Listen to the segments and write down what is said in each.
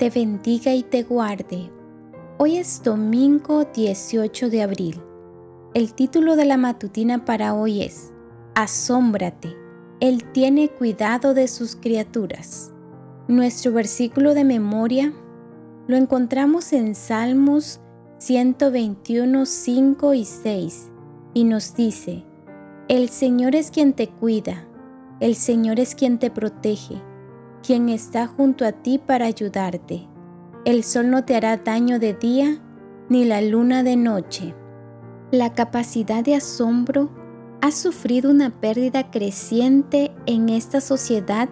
te bendiga y te guarde. Hoy es domingo 18 de abril. El título de la matutina para hoy es Asómbrate. Él tiene cuidado de sus criaturas. Nuestro versículo de memoria lo encontramos en Salmos 121, 5 y 6 y nos dice, El Señor es quien te cuida, el Señor es quien te protege, quien está junto a ti para ayudarte. El sol no te hará daño de día, ni la luna de noche. La capacidad de asombro ha sufrido una pérdida creciente en esta sociedad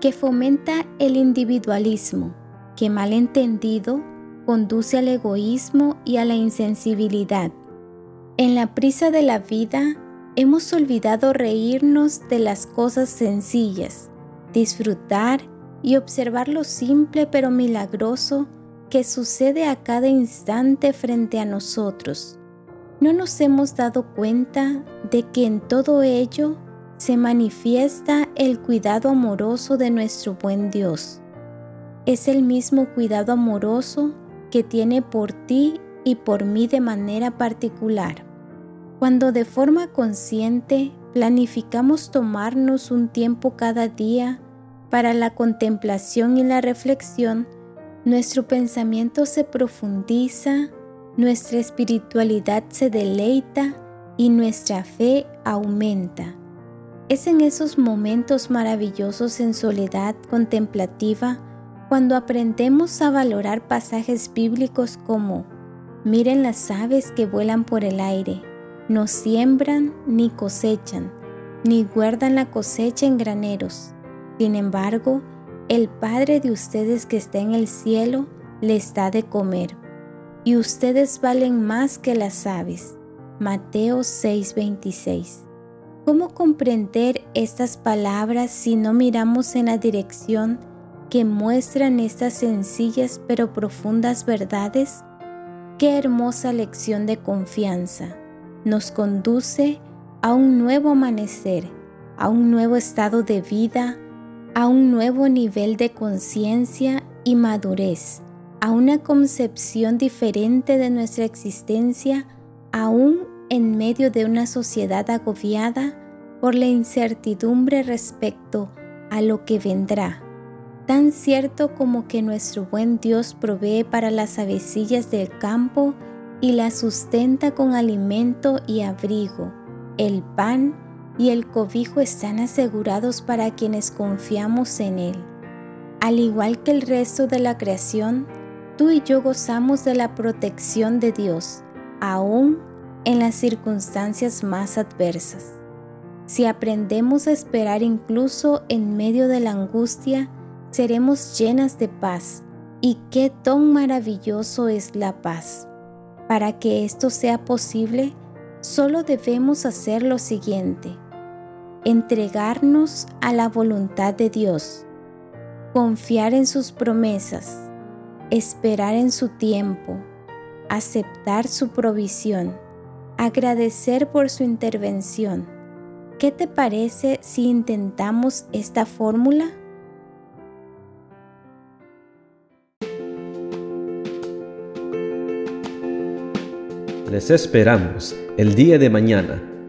que fomenta el individualismo que mal entendido conduce al egoísmo y a la insensibilidad. En la prisa de la vida hemos olvidado reírnos de las cosas sencillas, disfrutar y observar lo simple pero milagroso que sucede a cada instante frente a nosotros. No nos hemos dado cuenta de que en todo ello se manifiesta el cuidado amoroso de nuestro buen Dios es el mismo cuidado amoroso que tiene por ti y por mí de manera particular. Cuando de forma consciente planificamos tomarnos un tiempo cada día para la contemplación y la reflexión, nuestro pensamiento se profundiza, nuestra espiritualidad se deleita y nuestra fe aumenta. Es en esos momentos maravillosos en soledad contemplativa cuando aprendemos a valorar pasajes bíblicos como, miren las aves que vuelan por el aire, no siembran ni cosechan, ni guardan la cosecha en graneros. Sin embargo, el Padre de ustedes que está en el cielo les da de comer. Y ustedes valen más que las aves. Mateo 6:26. ¿Cómo comprender estas palabras si no miramos en la dirección que muestran estas sencillas pero profundas verdades, qué hermosa lección de confianza. Nos conduce a un nuevo amanecer, a un nuevo estado de vida, a un nuevo nivel de conciencia y madurez, a una concepción diferente de nuestra existencia, aún en medio de una sociedad agobiada por la incertidumbre respecto a lo que vendrá tan cierto como que nuestro buen Dios provee para las avecillas del campo y las sustenta con alimento y abrigo. El pan y el cobijo están asegurados para quienes confiamos en Él. Al igual que el resto de la creación, tú y yo gozamos de la protección de Dios, aún en las circunstancias más adversas. Si aprendemos a esperar incluso en medio de la angustia, seremos llenas de paz. Y qué tan maravilloso es la paz. Para que esto sea posible, solo debemos hacer lo siguiente. Entregarnos a la voluntad de Dios, confiar en sus promesas, esperar en su tiempo, aceptar su provisión, agradecer por su intervención. ¿Qué te parece si intentamos esta fórmula? Les esperamos el día de mañana